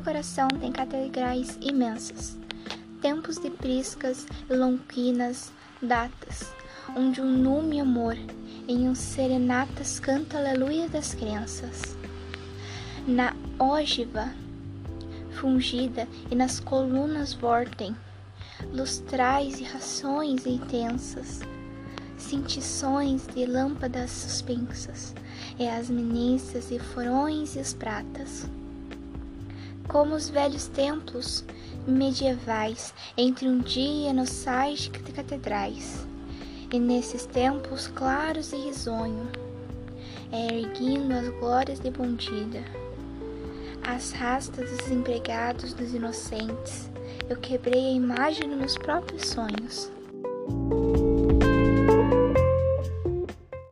coração tem catedrais imensas, tempos de priscas e datas, onde um nume amor em um serenatas canta aleluia das crenças. Na ógiva fungida e nas colunas vortem lustrais e rações intensas, cintições de lâmpadas suspensas, e as ministras e furões e os pratas. Como os velhos templos medievais, entre um dia nos sais de catedrais, e nesses tempos claros e risonho, é erguindo as glórias de bondida, as rastas dos empregados dos inocentes, eu quebrei a imagem nos meus próprios sonhos.